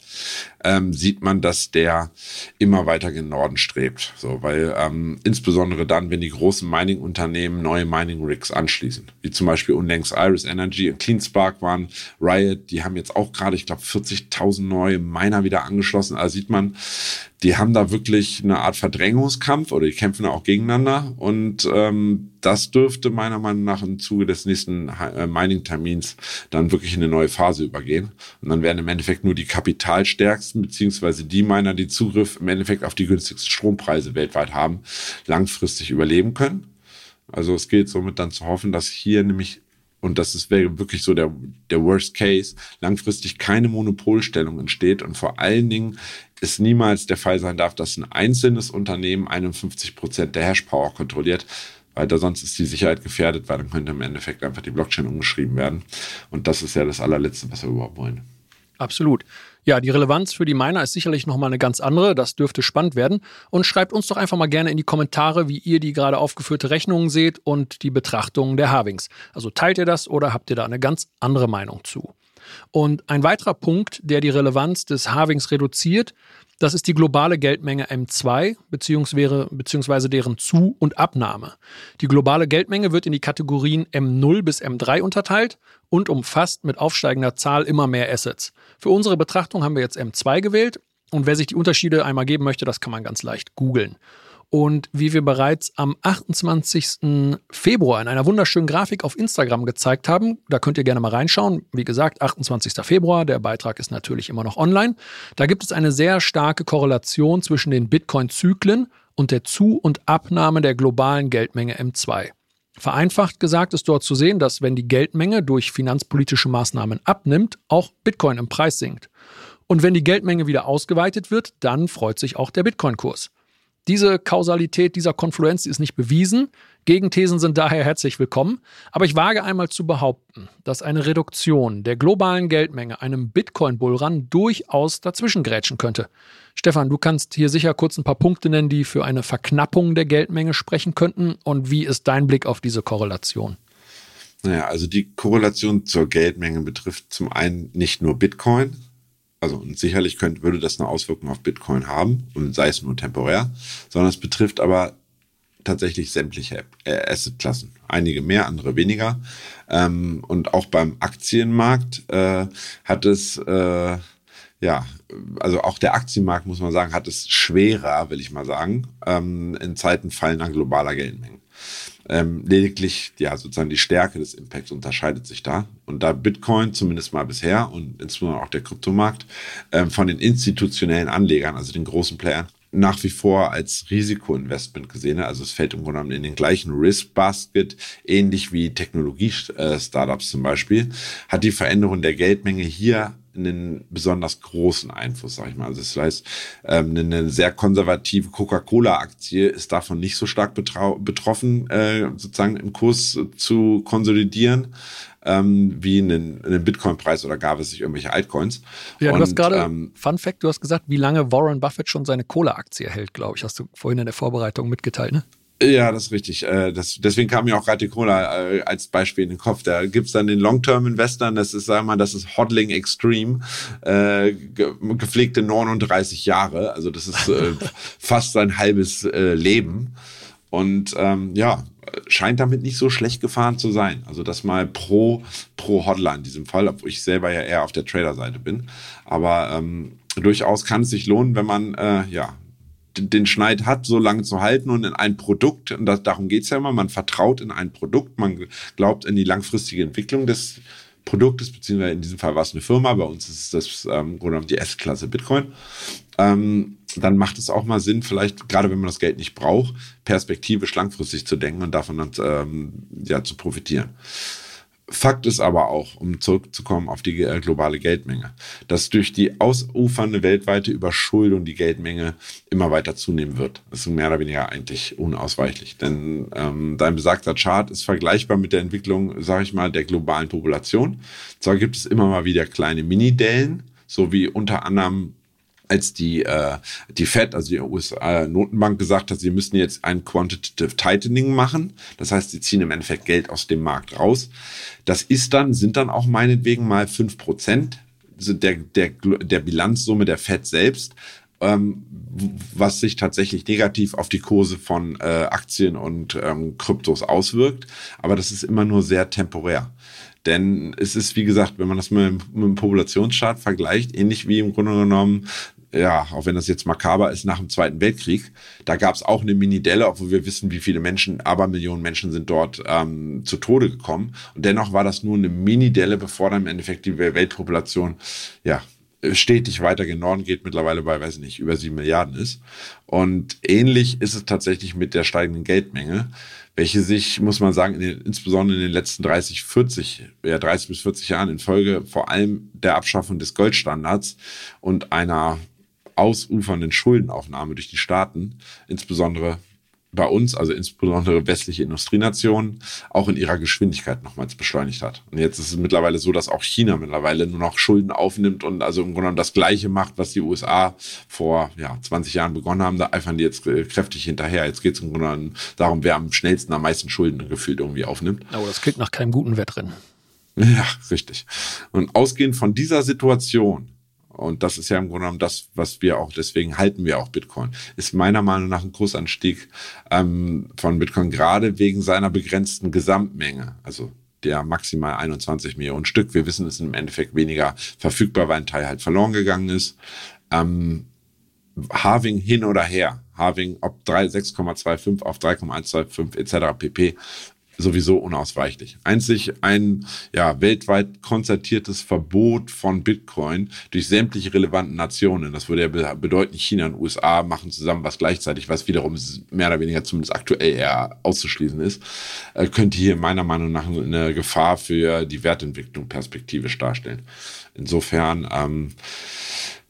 ähm, sieht man, dass der immer weiter gen Norden strebt. So, weil ähm, insbesondere dann, wenn die großen Mining-Unternehmen neue Mining-Rigs anschließen, wie zum Beispiel unlängst Iris Energy und CleanSpark waren, Riot, die haben jetzt auch gerade, ich glaube, 40.000 neue Miner wieder angeschlossen. Also sieht man, die haben da wirklich eine Art Verdrängungskampf oder die kämpfen auch gegeneinander. Und ähm, das dürfte meiner Meinung nach im Zuge des nächsten äh, Mining-Termins dann wirklich in eine neue Phase übergehen. Und dann werden im Endeffekt nur die kapitalstärksten, beziehungsweise die Miner, die Zugriff im Endeffekt auf die günstigsten Strompreise weltweit haben, langfristig überleben können. Also es gilt somit dann zu hoffen, dass hier nämlich und das ist, wäre wirklich so der, der Worst Case, langfristig keine Monopolstellung entsteht und vor allen Dingen es niemals der Fall sein darf, dass ein einzelnes Unternehmen 51 Prozent der Hashpower kontrolliert, weil da sonst ist die Sicherheit gefährdet, weil dann könnte im Endeffekt einfach die Blockchain umgeschrieben werden. Und das ist ja das allerletzte, was wir überhaupt wollen. Absolut. Ja, die Relevanz für die Miner ist sicherlich nochmal eine ganz andere. Das dürfte spannend werden. Und schreibt uns doch einfach mal gerne in die Kommentare, wie ihr die gerade aufgeführte Rechnungen seht und die Betrachtungen der Havings. Also teilt ihr das oder habt ihr da eine ganz andere Meinung zu? Und ein weiterer Punkt, der die Relevanz des Halvings reduziert, das ist die globale Geldmenge M2 beziehungsweise deren Zu- und Abnahme. Die globale Geldmenge wird in die Kategorien M0 bis M3 unterteilt und umfasst mit aufsteigender Zahl immer mehr Assets. Für unsere Betrachtung haben wir jetzt M2 gewählt und wer sich die Unterschiede einmal geben möchte, das kann man ganz leicht googeln. Und wie wir bereits am 28. Februar in einer wunderschönen Grafik auf Instagram gezeigt haben, da könnt ihr gerne mal reinschauen. Wie gesagt, 28. Februar, der Beitrag ist natürlich immer noch online. Da gibt es eine sehr starke Korrelation zwischen den Bitcoin-Zyklen und der Zu- und Abnahme der globalen Geldmenge M2. Vereinfacht gesagt ist dort zu sehen, dass wenn die Geldmenge durch finanzpolitische Maßnahmen abnimmt, auch Bitcoin im Preis sinkt. Und wenn die Geldmenge wieder ausgeweitet wird, dann freut sich auch der Bitcoin-Kurs. Diese Kausalität dieser Konfluenz ist nicht bewiesen. Gegenthesen sind daher herzlich willkommen. Aber ich wage einmal zu behaupten, dass eine Reduktion der globalen Geldmenge einem Bitcoin-Bullrun durchaus dazwischengrätschen könnte. Stefan, du kannst hier sicher kurz ein paar Punkte nennen, die für eine Verknappung der Geldmenge sprechen könnten. Und wie ist dein Blick auf diese Korrelation? Naja, also die Korrelation zur Geldmenge betrifft zum einen nicht nur Bitcoin, also und sicherlich könnte, würde das eine Auswirkung auf Bitcoin haben, und sei es nur temporär, sondern es betrifft aber tatsächlich sämtliche äh, Assetklassen. Einige mehr, andere weniger. Ähm, und auch beim Aktienmarkt äh, hat es, äh, ja, also auch der Aktienmarkt, muss man sagen, hat es schwerer, will ich mal sagen, ähm, in Zeiten fallender globaler Geldmengen. Ähm, lediglich, ja, sozusagen die Stärke des Impacts unterscheidet sich da. Und da Bitcoin zumindest mal bisher und insbesondere auch der Kryptomarkt ähm, von den institutionellen Anlegern, also den großen Playern, nach wie vor als Risikoinvestment gesehen. Also es fällt im Grunde genommen in den gleichen Risk Basket, ähnlich wie Technologie-Startups zum Beispiel, hat die Veränderung der Geldmenge hier einen besonders großen Einfluss, sag ich mal. Also das heißt, ähm, eine sehr konservative Coca-Cola-Aktie ist davon nicht so stark betroffen, äh, sozusagen im Kurs zu konsolidieren, ähm, wie einen, einen Bitcoin-Preis oder gab es sich irgendwelche Altcoins. Ja, Und, du hast gerade, ähm, Fun Fact, du hast gesagt, wie lange Warren Buffett schon seine Cola-Aktie hält, glaube ich, hast du vorhin in der Vorbereitung mitgeteilt, ne? Ja, das ist richtig. Äh, das, deswegen kam mir auch gerade die Cola äh, als Beispiel in den Kopf. Da gibt's dann den Long-Term-Investor, das ist, sagen wir mal, das ist Hodling Extreme, äh, gepflegte 39 Jahre. Also das ist äh, [laughs] fast sein halbes äh, Leben. Und ähm, ja, scheint damit nicht so schlecht gefahren zu sein. Also das mal pro, pro Hodler in diesem Fall, obwohl ich selber ja eher auf der Trader-Seite bin. Aber ähm, durchaus kann es sich lohnen, wenn man äh, ja den Schneid hat, so lange zu halten und in ein Produkt, und das, darum geht's ja immer, man vertraut in ein Produkt, man glaubt in die langfristige Entwicklung des Produktes, beziehungsweise in diesem Fall war es eine Firma, bei uns ist das ähm, die S-Klasse Bitcoin, ähm, dann macht es auch mal Sinn, vielleicht, gerade wenn man das Geld nicht braucht, perspektivisch langfristig zu denken und davon ähm, ja, zu profitieren. Fakt ist aber auch, um zurückzukommen auf die äh, globale Geldmenge, dass durch die ausufernde weltweite Überschuldung die Geldmenge immer weiter zunehmen wird. Das ist mehr oder weniger eigentlich unausweichlich. Denn ähm, dein besagter Chart ist vergleichbar mit der Entwicklung, sage ich mal, der globalen Population. Zwar gibt es immer mal wieder kleine Mini-Dellen, so wie unter anderem als die, äh, die Fed, also die USA-Notenbank, gesagt hat, sie müssen jetzt ein Quantitative Tightening machen. Das heißt, sie ziehen im Endeffekt Geld aus dem Markt raus. Das ist dann, sind dann auch meinetwegen mal fünf Prozent der, der, der Bilanzsumme der Fed selbst. Ähm, was sich tatsächlich negativ auf die Kurse von äh, Aktien und ähm, Kryptos auswirkt. Aber das ist immer nur sehr temporär. Denn es ist, wie gesagt, wenn man das mit, mit dem vergleicht, ähnlich wie im Grunde genommen ja, auch wenn das jetzt makaber ist, nach dem Zweiten Weltkrieg. Da gab es auch eine Mini-Delle, obwohl wir wissen, wie viele Menschen, aber Millionen Menschen sind dort ähm, zu Tode gekommen. Und dennoch war das nur eine Mini-Delle, bevor dann im Endeffekt die Weltpopulation, ja, stetig weiter gen Norden geht, mittlerweile bei, weiß nicht, über sieben Milliarden ist. Und ähnlich ist es tatsächlich mit der steigenden Geldmenge, welche sich, muss man sagen, in den, insbesondere in den letzten 30, 40, ja, 30 bis 40 Jahren in Folge vor allem der Abschaffung des Goldstandards und einer ausufernden Schuldenaufnahme durch die Staaten, insbesondere bei uns, also insbesondere westliche Industrienationen, auch in ihrer Geschwindigkeit nochmals beschleunigt hat. Und jetzt ist es mittlerweile so, dass auch China mittlerweile nur noch Schulden aufnimmt und also im Grunde genommen das Gleiche macht, was die USA vor ja, 20 Jahren begonnen haben. Da eifern die jetzt äh, kräftig hinterher. Jetzt geht es im Grunde genommen darum, wer am schnellsten am meisten Schulden gefühlt irgendwie aufnimmt. Aber das klingt nach keinem guten Wettrennen. [laughs] Ja, richtig. Und ausgehend von dieser Situation und das ist ja im Grunde genommen das, was wir auch, deswegen halten wir auch Bitcoin, ist meiner Meinung nach ein Kursanstieg ähm, von Bitcoin gerade wegen seiner begrenzten Gesamtmenge. Also der maximal 21 Millionen Stück. Wir wissen, es ist im Endeffekt weniger verfügbar, weil ein Teil halt verloren gegangen ist. Ähm, Harving hin oder her, Harving ob 6,25 auf 3,125 etc. pp sowieso unausweichlich. Einzig ein ja, weltweit konzertiertes Verbot von Bitcoin durch sämtliche relevanten Nationen, das würde ja bedeuten, China und USA machen zusammen was gleichzeitig, was wiederum mehr oder weniger zumindest aktuell eher auszuschließen ist, äh, könnte hier meiner Meinung nach eine Gefahr für die Wertentwicklung perspektivisch darstellen. Insofern, ähm,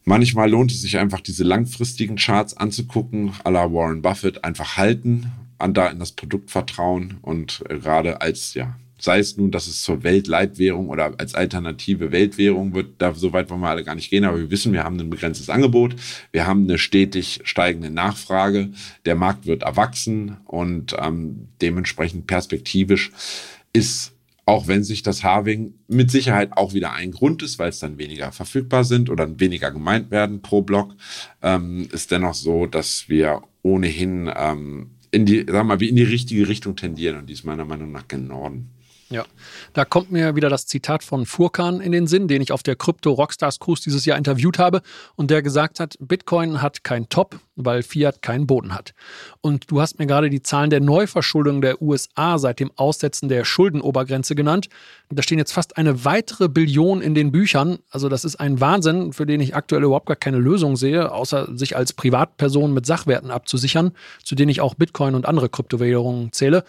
Manchmal lohnt es sich einfach, diese langfristigen Charts anzugucken, à la Warren Buffett, einfach halten an da in das Produkt vertrauen und gerade als, ja, sei es nun, dass es zur Weltleitwährung oder als alternative Weltwährung wird, da so weit wollen wir alle gar nicht gehen, aber wir wissen, wir haben ein begrenztes Angebot, wir haben eine stetig steigende Nachfrage, der Markt wird erwachsen und ähm, dementsprechend perspektivisch ist auch wenn sich das Harving mit Sicherheit auch wieder ein Grund ist, weil es dann weniger verfügbar sind oder weniger gemeint werden pro Block, ähm, ist dennoch so, dass wir ohnehin ähm, in die, sag mal, wie in die richtige Richtung tendieren und die ist meiner Meinung nach gen Norden. Ja, da kommt mir wieder das Zitat von Furkan in den Sinn, den ich auf der Crypto Rockstars Cruise dieses Jahr interviewt habe und der gesagt hat, Bitcoin hat kein Top, weil Fiat keinen Boden hat. Und du hast mir gerade die Zahlen der Neuverschuldung der USA seit dem Aussetzen der Schuldenobergrenze genannt. Da stehen jetzt fast eine weitere Billion in den Büchern. Also das ist ein Wahnsinn, für den ich aktuell überhaupt gar keine Lösung sehe, außer sich als Privatperson mit Sachwerten abzusichern, zu denen ich auch Bitcoin und andere Kryptowährungen zähle.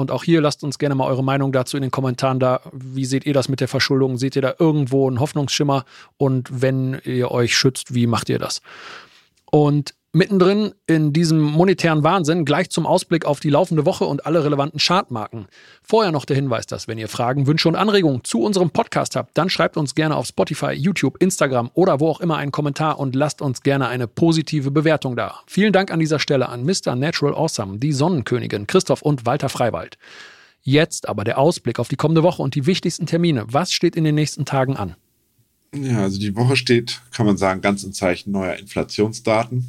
Und auch hier lasst uns gerne mal eure Meinung dazu in den Kommentaren da. Wie seht ihr das mit der Verschuldung? Seht ihr da irgendwo einen Hoffnungsschimmer? Und wenn ihr euch schützt, wie macht ihr das? Und Mittendrin in diesem monetären Wahnsinn gleich zum Ausblick auf die laufende Woche und alle relevanten Chartmarken. Vorher noch der Hinweis, dass wenn ihr Fragen, Wünsche und Anregungen zu unserem Podcast habt, dann schreibt uns gerne auf Spotify, YouTube, Instagram oder wo auch immer einen Kommentar und lasst uns gerne eine positive Bewertung da. Vielen Dank an dieser Stelle an Mr. Natural Awesome, die Sonnenkönigin, Christoph und Walter Freiwald. Jetzt aber der Ausblick auf die kommende Woche und die wichtigsten Termine. Was steht in den nächsten Tagen an? Ja, also die Woche steht, kann man sagen, ganz im Zeichen neuer Inflationsdaten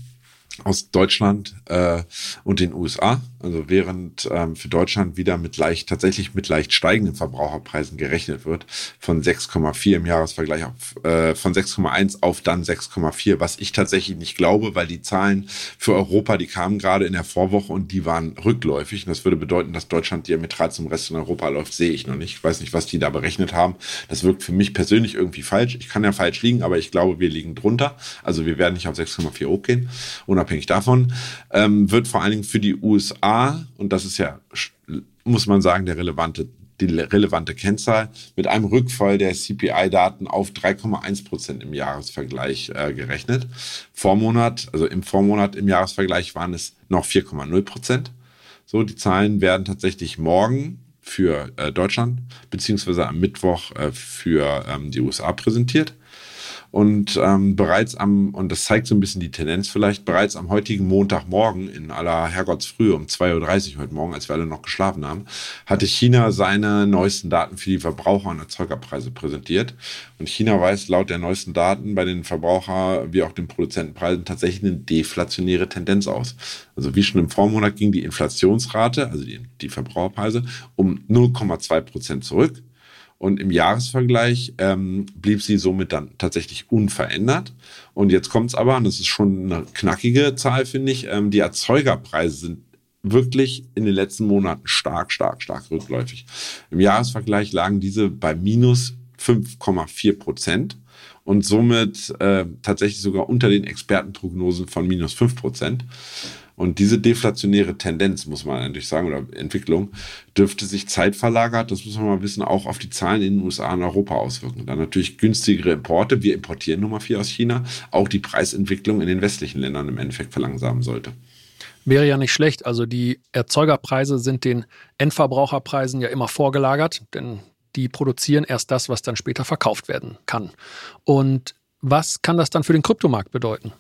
aus Deutschland äh, und den USA. Also während ähm, für Deutschland wieder mit leicht, tatsächlich mit leicht steigenden Verbraucherpreisen gerechnet wird, von 6,4 im Jahresvergleich auf, äh, von 6,1 auf dann 6,4, was ich tatsächlich nicht glaube, weil die Zahlen für Europa, die kamen gerade in der Vorwoche und die waren rückläufig. Und das würde bedeuten, dass Deutschland diametral zum Rest in Europa läuft, sehe ich noch nicht. Ich weiß nicht, was die da berechnet haben. Das wirkt für mich persönlich irgendwie falsch. Ich kann ja falsch liegen, aber ich glaube, wir liegen drunter. Also wir werden nicht auf 6,4 hochgehen. Unabhängig davon ähm, wird vor allen Dingen für die USA und das ist ja, muss man sagen, der relevante die relevante Kennzahl, mit einem Rückfall der CPI-Daten auf 3,1 Prozent im Jahresvergleich äh, gerechnet. Vormonat, also im Vormonat im Jahresvergleich waren es noch 4,0 Prozent. So, die Zahlen werden tatsächlich morgen für äh, Deutschland beziehungsweise am Mittwoch äh, für ähm, die USA präsentiert. Und ähm, bereits am, und das zeigt so ein bisschen die Tendenz vielleicht, bereits am heutigen Montagmorgen in aller Herrgottsfrühe um 2.30 Uhr heute Morgen, als wir alle noch geschlafen haben, hatte China seine neuesten Daten für die Verbraucher- und Erzeugerpreise präsentiert. Und China weist laut der neuesten Daten bei den Verbraucher- wie auch den Produzentenpreisen tatsächlich eine deflationäre Tendenz aus. Also wie schon im Vormonat ging die Inflationsrate, also die, die Verbraucherpreise, um 0,2 Prozent zurück. Und im Jahresvergleich ähm, blieb sie somit dann tatsächlich unverändert. Und jetzt kommt es aber, und das ist schon eine knackige Zahl, finde ich, ähm, die Erzeugerpreise sind wirklich in den letzten Monaten stark, stark, stark rückläufig. Im Jahresvergleich lagen diese bei minus 5,4 Prozent und somit äh, tatsächlich sogar unter den Expertenprognosen von minus 5 Prozent. Und diese deflationäre Tendenz, muss man eigentlich sagen, oder Entwicklung, dürfte sich zeitverlagert, das muss man mal wissen, auch auf die Zahlen in den USA und Europa auswirken. Dann natürlich günstigere Importe, wir importieren Nummer vier aus China, auch die Preisentwicklung in den westlichen Ländern im Endeffekt verlangsamen sollte. Wäre ja nicht schlecht. Also die Erzeugerpreise sind den Endverbraucherpreisen ja immer vorgelagert, denn die produzieren erst das, was dann später verkauft werden kann. Und was kann das dann für den Kryptomarkt bedeuten?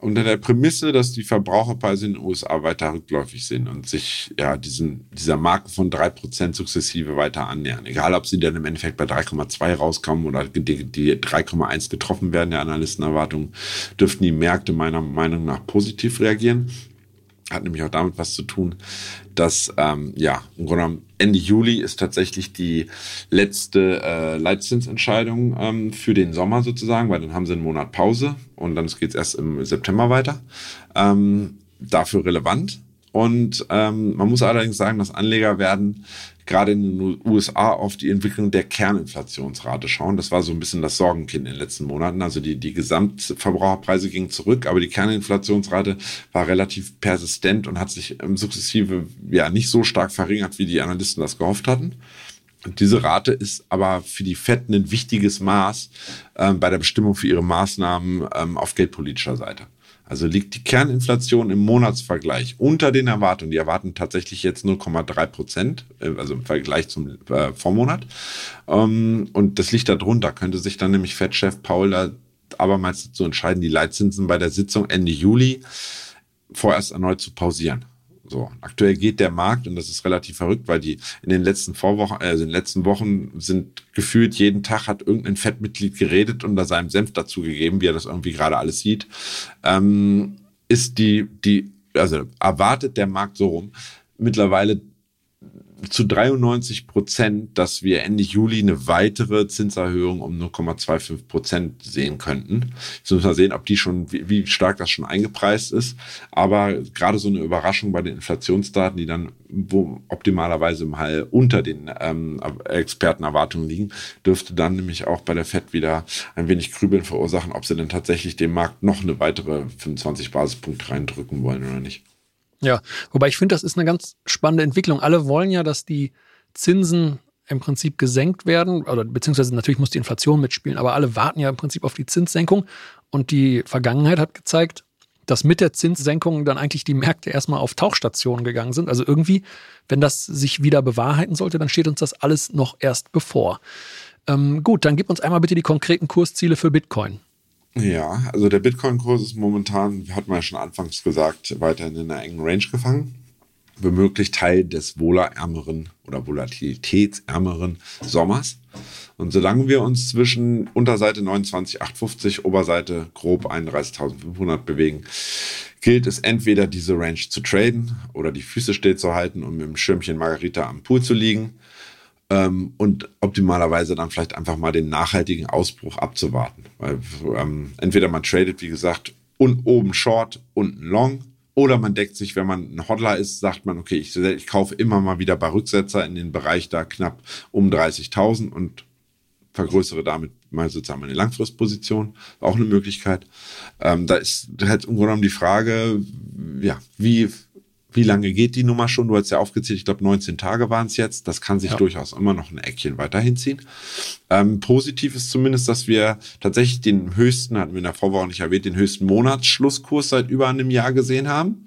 Unter der Prämisse, dass die Verbraucherpreise in den USA weiter rückläufig sind und sich ja diesen, dieser Marke von 3% sukzessive weiter annähern. Egal, ob sie dann im Endeffekt bei 3,2 rauskommen oder die, die 3,1 getroffen werden, der Analystenerwartungen, dürften die Märkte meiner Meinung nach positiv reagieren. Hat nämlich auch damit was zu tun, dass ähm, ja im Grunde genommen Ende Juli ist tatsächlich die letzte äh, Leitzinsentscheidung ähm, für den Sommer sozusagen, weil dann haben sie einen Monat Pause und dann geht es erst im September weiter. Ähm, dafür relevant. Und ähm, man muss allerdings sagen, dass Anleger werden gerade in den USA auf die Entwicklung der Kerninflationsrate schauen. Das war so ein bisschen das Sorgenkind in den letzten Monaten. Also die, die Gesamtverbraucherpreise gingen zurück, aber die Kerninflationsrate war relativ persistent und hat sich ähm, sukzessive ja nicht so stark verringert, wie die Analysten das gehofft hatten. Und diese Rate ist aber für die FED ein wichtiges Maß ähm, bei der Bestimmung für ihre Maßnahmen ähm, auf geldpolitischer Seite. Also liegt die Kerninflation im Monatsvergleich unter den Erwartungen. Die erwarten tatsächlich jetzt 0,3 Prozent, äh, also im Vergleich zum äh, Vormonat. Ähm, und das liegt da drunter. Könnte sich dann nämlich Fed-Chef Paul da abermals dazu entscheiden, die Leitzinsen bei der Sitzung Ende Juli vorerst erneut zu pausieren. So, aktuell geht der Markt, und das ist relativ verrückt, weil die in den letzten Vorwochen, also in den letzten Wochen sind gefühlt jeden Tag hat irgendein Fettmitglied geredet und da seinem Senf dazu gegeben, wie er das irgendwie gerade alles sieht, ähm, ist die, die, also erwartet der Markt so rum, mittlerweile zu 93 Prozent, dass wir Ende Juli eine weitere Zinserhöhung um 0,25 Prozent sehen könnten. Jetzt müssen wir sehen, ob die schon, wie, wie stark das schon eingepreist ist. Aber gerade so eine Überraschung bei den Inflationsdaten, die dann optimalerweise mal unter den ähm, Expertenerwartungen liegen, dürfte dann nämlich auch bei der FED wieder ein wenig Grübeln verursachen, ob sie denn tatsächlich dem Markt noch eine weitere 25 Basispunkte reindrücken wollen oder nicht. Ja, wobei ich finde, das ist eine ganz spannende Entwicklung. Alle wollen ja, dass die Zinsen im Prinzip gesenkt werden, oder beziehungsweise natürlich muss die Inflation mitspielen, aber alle warten ja im Prinzip auf die Zinssenkung. Und die Vergangenheit hat gezeigt, dass mit der Zinssenkung dann eigentlich die Märkte erstmal auf Tauchstationen gegangen sind. Also irgendwie, wenn das sich wieder bewahrheiten sollte, dann steht uns das alles noch erst bevor. Ähm, gut, dann gib uns einmal bitte die konkreten Kursziele für Bitcoin. Ja, also der Bitcoin-Kurs ist momentan, hat man ja schon anfangs gesagt, weiterhin in einer engen Range gefangen. Womöglich Teil des wohlerärmeren oder volatilitätsärmeren Sommers. Und solange wir uns zwischen Unterseite 29,850, Oberseite grob 31.500 bewegen, gilt es entweder diese Range zu traden oder die Füße still zu halten mit dem Schirmchen Margarita am Pool zu liegen ähm, und optimalerweise dann vielleicht einfach mal den nachhaltigen Ausbruch abzuwarten. Weil ähm, entweder man tradet, wie gesagt, und oben Short, unten Long. Oder man deckt sich, wenn man ein Hodler ist, sagt man, okay, ich, ich kaufe immer mal wieder bei Rücksetzer in den Bereich da knapp um 30.000 und vergrößere damit mal sozusagen meine Langfristposition. Auch eine Möglichkeit. Ähm, da ist halt im Grunde genommen die Frage, ja, wie wie lange geht die Nummer schon? Du hast ja aufgezählt, ich glaube 19 Tage waren es jetzt. Das kann sich ja. durchaus immer noch ein Eckchen weiterhin ziehen. Ähm, positiv ist zumindest, dass wir tatsächlich den höchsten, hatten wir in der Vorwoche nicht erwähnt, den höchsten Monatsschlusskurs seit über einem Jahr gesehen haben.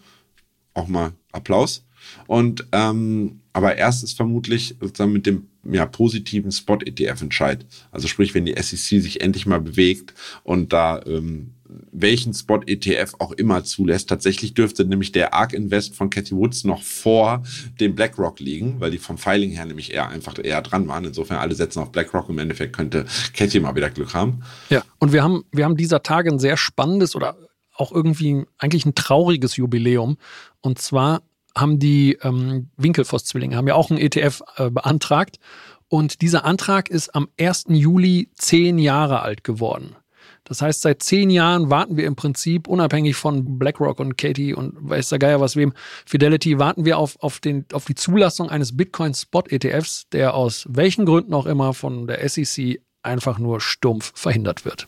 Auch mal Applaus. Und ähm, aber erst ist vermutlich sozusagen mit dem ja, positiven Spot-ETF-Entscheid. Also sprich, wenn die SEC sich endlich mal bewegt und da ähm, welchen Spot-ETF auch immer zulässt. Tatsächlich dürfte nämlich der ARK Invest von Cathy Woods noch vor dem BlackRock liegen, weil die vom Filing her nämlich eher einfach eher dran waren. Insofern alle setzen auf BlackRock. Im Endeffekt könnte Cathy mal wieder Glück haben. Ja, und wir haben, wir haben dieser Tage ein sehr spannendes oder auch irgendwie eigentlich ein trauriges Jubiläum. Und zwar haben die ähm, Winkelfoss-Zwillinge, haben ja auch einen ETF äh, beantragt. Und dieser Antrag ist am 1. Juli zehn Jahre alt geworden. Das heißt, seit zehn Jahren warten wir im Prinzip, unabhängig von BlackRock und Katie und weiß der Geier was wem, Fidelity, warten wir auf, auf, den, auf die Zulassung eines Bitcoin-Spot-ETFs, der aus welchen Gründen auch immer von der SEC einfach nur stumpf verhindert wird.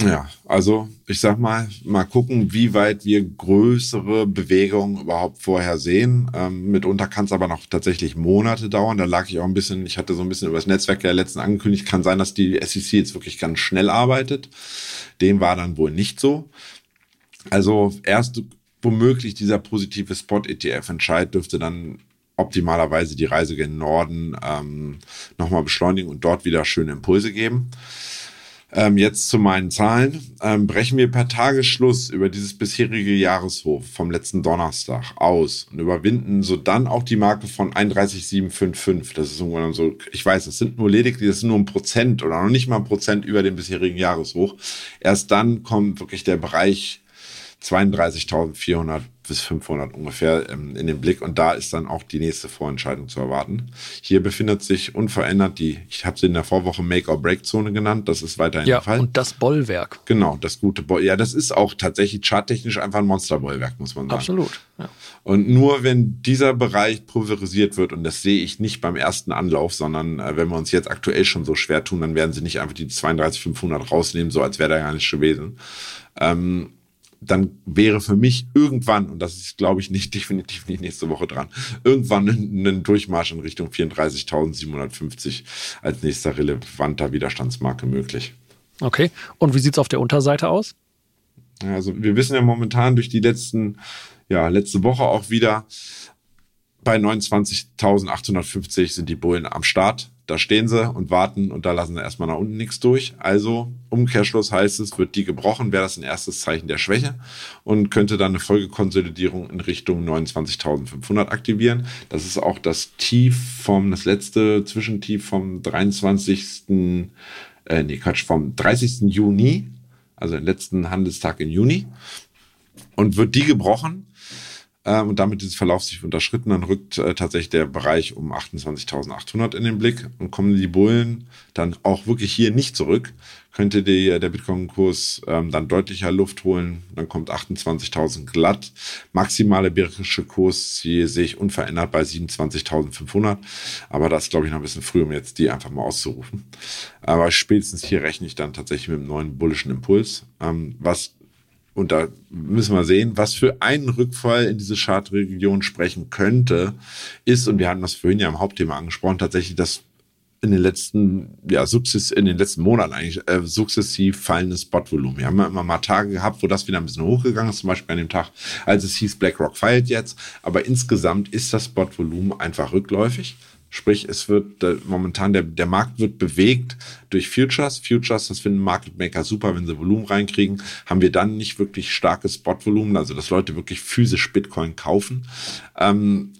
Ja, also ich sag mal, mal gucken, wie weit wir größere Bewegungen überhaupt vorher sehen. Ähm, mitunter kann es aber noch tatsächlich Monate dauern. Da lag ich auch ein bisschen, ich hatte so ein bisschen über das Netzwerk der letzten angekündigt, kann sein, dass die SEC jetzt wirklich ganz schnell arbeitet. Dem war dann wohl nicht so. Also erst womöglich dieser positive Spot-ETF-Entscheid dürfte dann optimalerweise die Reise gen Norden ähm, nochmal beschleunigen und dort wieder schöne Impulse geben. Ähm, jetzt zu meinen Zahlen. Ähm, brechen wir per Tagesschluss über dieses bisherige Jahreshoch vom letzten Donnerstag aus und überwinden so dann auch die Marke von 31,755. Das ist so, ich weiß, das sind nur lediglich, das sind nur ein Prozent oder noch nicht mal ein Prozent über dem bisherigen Jahreshoch. Erst dann kommt wirklich der Bereich 32.400 bis 500 ungefähr ähm, in den Blick und da ist dann auch die nächste Vorentscheidung zu erwarten. Hier befindet sich unverändert die, ich habe sie in der Vorwoche Make-or-Break-Zone genannt, das ist weiterhin ja, der Fall. und das Bollwerk. Genau, das gute Bollwerk. Ja, das ist auch tatsächlich charttechnisch einfach ein Monster-Bollwerk, muss man sagen. Absolut. Ja. Und nur wenn dieser Bereich pulverisiert wird, und das sehe ich nicht beim ersten Anlauf, sondern äh, wenn wir uns jetzt aktuell schon so schwer tun, dann werden sie nicht einfach die 32.500 rausnehmen, so als wäre da gar nichts gewesen. Ähm, dann wäre für mich irgendwann, und das ist, glaube ich, nicht [laughs] definitiv nicht nächste Woche dran, irgendwann ein, Durchmarsch in Richtung 34.750 als nächster relevanter Widerstandsmarke möglich. Okay. Und wie sieht es auf der Unterseite aus? Also wir wissen ja momentan durch die letzten, ja, letzte Woche auch wieder, bei 29.850 sind die Bullen am Start da stehen sie und warten und da lassen sie erstmal nach unten nichts durch. Also Umkehrschluss heißt es, wird die gebrochen, wäre das ein erstes Zeichen der Schwäche und könnte dann eine Folgekonsolidierung in Richtung 29.500 aktivieren. Das ist auch das Tief vom, das letzte Zwischentief vom 23. Äh, nee, Quatsch, vom 30. Juni, also den letzten Handelstag im Juni. Und wird die gebrochen, und damit dieses Verlauf sich unterschritten, dann rückt äh, tatsächlich der Bereich um 28.800 in den Blick und kommen die Bullen dann auch wirklich hier nicht zurück, könnte der Bitcoin-Kurs ähm, dann deutlicher Luft holen, dann kommt 28.000 glatt. Maximale bärische Kurs sehe ich unverändert bei 27.500, aber das ist glaube ich noch ein bisschen früh, um jetzt die einfach mal auszurufen. Aber spätestens hier rechne ich dann tatsächlich mit einem neuen bullischen Impuls, ähm, was und da müssen wir sehen, was für einen Rückfall in diese Chartregion sprechen könnte, ist, und wir hatten das vorhin ja im Hauptthema angesprochen, tatsächlich das in den letzten, ja, sukzess, in den letzten Monaten eigentlich äh, sukzessiv fallendes Spotvolumen. Wir haben immer mal Tage gehabt, wo das wieder ein bisschen hochgegangen ist, zum Beispiel an dem Tag, als es hieß, BlackRock feilt jetzt. Aber insgesamt ist das Spotvolumen einfach rückläufig. Sprich, es wird äh, momentan der, der Markt wird bewegt durch Futures. Futures, das finden Market Maker super, wenn sie Volumen reinkriegen. Haben wir dann nicht wirklich starkes Spotvolumen, also dass Leute wirklich physisch Bitcoin kaufen, ähm,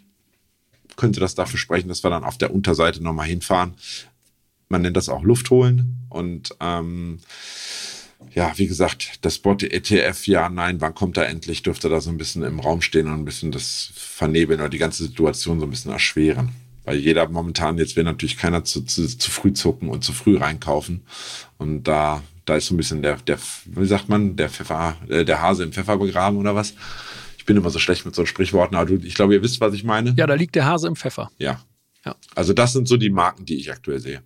könnte das dafür sprechen, dass wir dann auf der Unterseite nochmal hinfahren. Man nennt das auch Luft holen und ähm, ja, wie gesagt, das Spot ETF, ja, nein, wann kommt er endlich, dürfte da so ein bisschen im Raum stehen und ein bisschen das vernebeln oder die ganze Situation so ein bisschen erschweren. Weil jeder momentan, jetzt will natürlich keiner zu, zu, zu früh zucken und zu früh reinkaufen. Und da, da ist so ein bisschen der, der, wie sagt man, der Pfeffer, äh, der Hase im Pfeffer begraben oder was? Ich bin immer so schlecht mit so Sprichworten, aber du, ich glaube, ihr wisst, was ich meine. Ja, da liegt der Hase im Pfeffer. Ja. ja. Also das sind so die Marken, die ich aktuell sehe.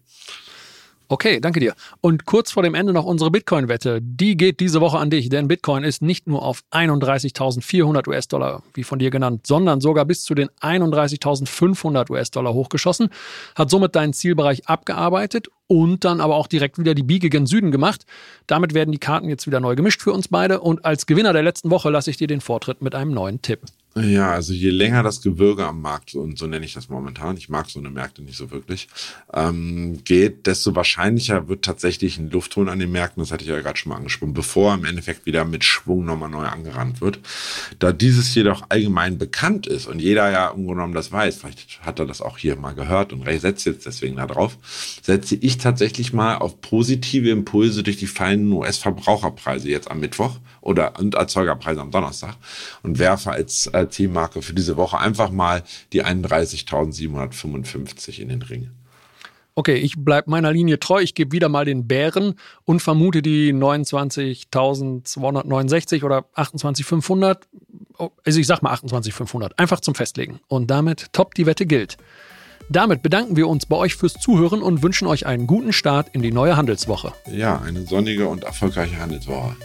Okay, danke dir. Und kurz vor dem Ende noch unsere Bitcoin-Wette. Die geht diese Woche an dich, denn Bitcoin ist nicht nur auf 31.400 US-Dollar, wie von dir genannt, sondern sogar bis zu den 31.500 US-Dollar hochgeschossen, hat somit deinen Zielbereich abgearbeitet und dann aber auch direkt wieder die Biege gen Süden gemacht. Damit werden die Karten jetzt wieder neu gemischt für uns beide und als Gewinner der letzten Woche lasse ich dir den Vortritt mit einem neuen Tipp. Ja, also je länger das Gewürge am Markt, und so nenne ich das momentan, ich mag so eine Märkte nicht so wirklich, ähm, geht, desto wahrscheinlicher wird tatsächlich ein Luftholen an den Märkten, das hatte ich ja gerade schon mal angesprochen, bevor im Endeffekt wieder mit Schwung nochmal neu angerannt wird. Da dieses jedoch allgemein bekannt ist und jeder ja im das weiß, vielleicht hat er das auch hier mal gehört und setzt jetzt deswegen da drauf, setze ich tatsächlich mal auf positive Impulse durch die fallenden US-Verbraucherpreise jetzt am Mittwoch oder und Erzeugerpreise am Donnerstag und werfe als äh, Zielmarke für diese Woche einfach mal die 31.755 in den Ring. Okay, ich bleibe meiner Linie treu. Ich gebe wieder mal den Bären und vermute die 29.269 oder 28.500. Also ich sag mal 28.500. Einfach zum Festlegen. Und damit top die Wette gilt. Damit bedanken wir uns bei euch fürs Zuhören und wünschen euch einen guten Start in die neue Handelswoche. Ja, eine sonnige und erfolgreiche Handelswoche.